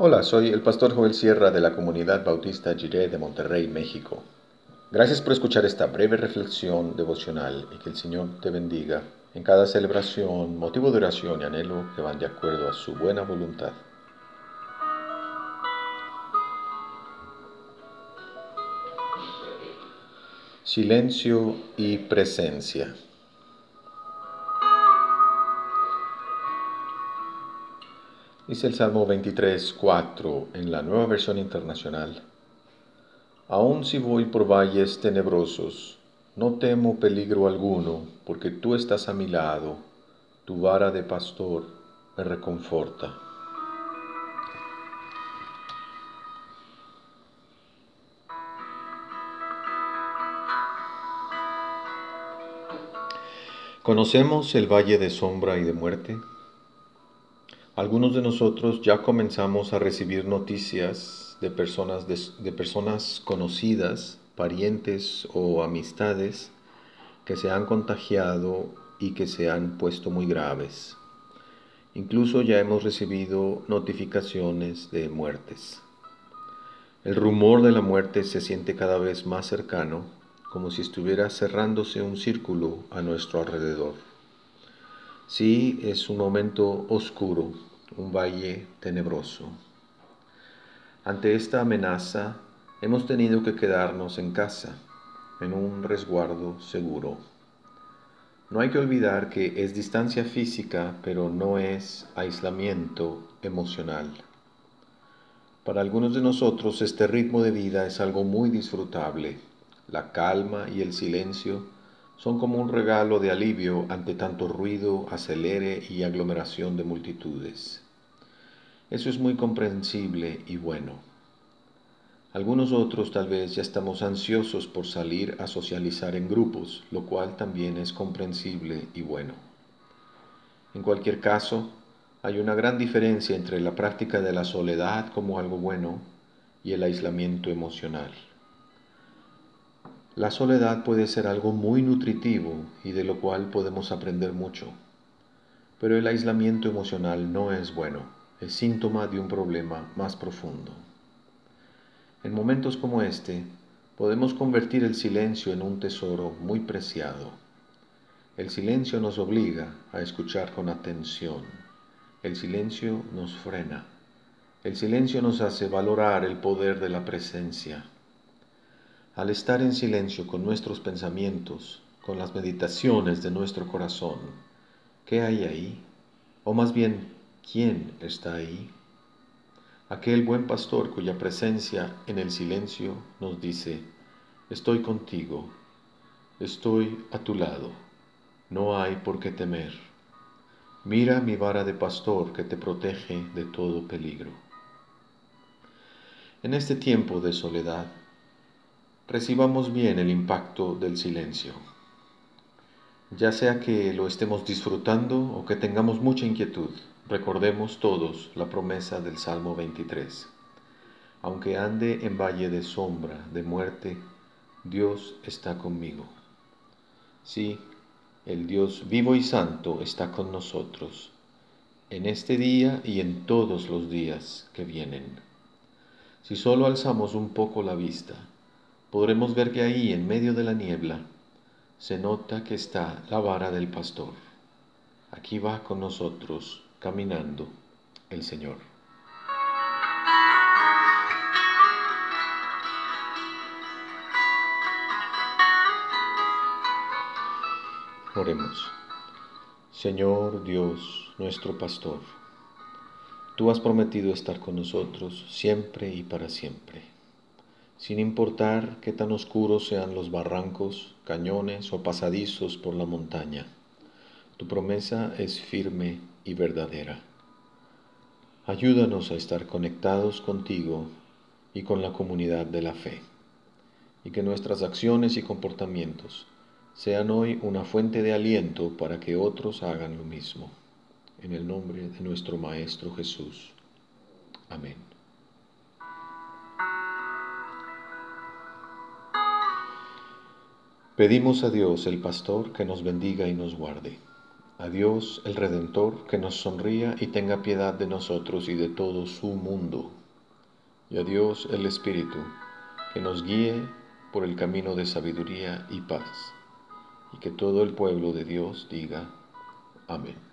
Hola, soy el pastor Joel Sierra de la comunidad bautista Jiré de Monterrey, México. Gracias por escuchar esta breve reflexión devocional y que el Señor te bendiga en cada celebración, motivo de oración y anhelo que van de acuerdo a su buena voluntad. Silencio y presencia. Dice el Salmo 23, 4 en la nueva versión internacional. Aun si voy por valles tenebrosos, no temo peligro alguno, porque tú estás a mi lado, tu vara de pastor me reconforta. ¿Conocemos el valle de sombra y de muerte? Algunos de nosotros ya comenzamos a recibir noticias de personas, de, personas conocidas, parientes o amistades que se han contagiado y que se han puesto muy graves. Incluso ya hemos recibido notificaciones de muertes. El rumor de la muerte se siente cada vez más cercano, como si estuviera cerrándose un círculo a nuestro alrededor. Sí, es un momento oscuro, un valle tenebroso. Ante esta amenaza, hemos tenido que quedarnos en casa, en un resguardo seguro. No hay que olvidar que es distancia física, pero no es aislamiento emocional. Para algunos de nosotros este ritmo de vida es algo muy disfrutable. La calma y el silencio son como un regalo de alivio ante tanto ruido, acelere y aglomeración de multitudes. Eso es muy comprensible y bueno. Algunos otros tal vez ya estamos ansiosos por salir a socializar en grupos, lo cual también es comprensible y bueno. En cualquier caso, hay una gran diferencia entre la práctica de la soledad como algo bueno y el aislamiento emocional. La soledad puede ser algo muy nutritivo y de lo cual podemos aprender mucho, pero el aislamiento emocional no es bueno, es síntoma de un problema más profundo. En momentos como este, podemos convertir el silencio en un tesoro muy preciado. El silencio nos obliga a escuchar con atención. El silencio nos frena. El silencio nos hace valorar el poder de la presencia al estar en silencio con nuestros pensamientos, con las meditaciones de nuestro corazón, ¿qué hay ahí? O más bien, ¿quién está ahí? Aquel buen pastor cuya presencia en el silencio nos dice, estoy contigo, estoy a tu lado, no hay por qué temer. Mira mi vara de pastor que te protege de todo peligro. En este tiempo de soledad, recibamos bien el impacto del silencio. Ya sea que lo estemos disfrutando o que tengamos mucha inquietud, recordemos todos la promesa del Salmo 23. Aunque ande en valle de sombra, de muerte, Dios está conmigo. Sí, el Dios vivo y santo está con nosotros, en este día y en todos los días que vienen. Si solo alzamos un poco la vista, podremos ver que ahí, en medio de la niebla, se nota que está la vara del pastor. Aquí va con nosotros, caminando, el Señor. Oremos. Señor Dios, nuestro pastor, tú has prometido estar con nosotros siempre y para siempre sin importar qué tan oscuros sean los barrancos, cañones o pasadizos por la montaña. Tu promesa es firme y verdadera. Ayúdanos a estar conectados contigo y con la comunidad de la fe, y que nuestras acciones y comportamientos sean hoy una fuente de aliento para que otros hagan lo mismo. En el nombre de nuestro Maestro Jesús. Amén. Pedimos a Dios el pastor que nos bendiga y nos guarde. A Dios el Redentor, que nos sonría y tenga piedad de nosotros y de todo su mundo. Y a Dios el Espíritu, que nos guíe por el camino de sabiduría y paz. Y que todo el pueblo de Dios diga, Amén.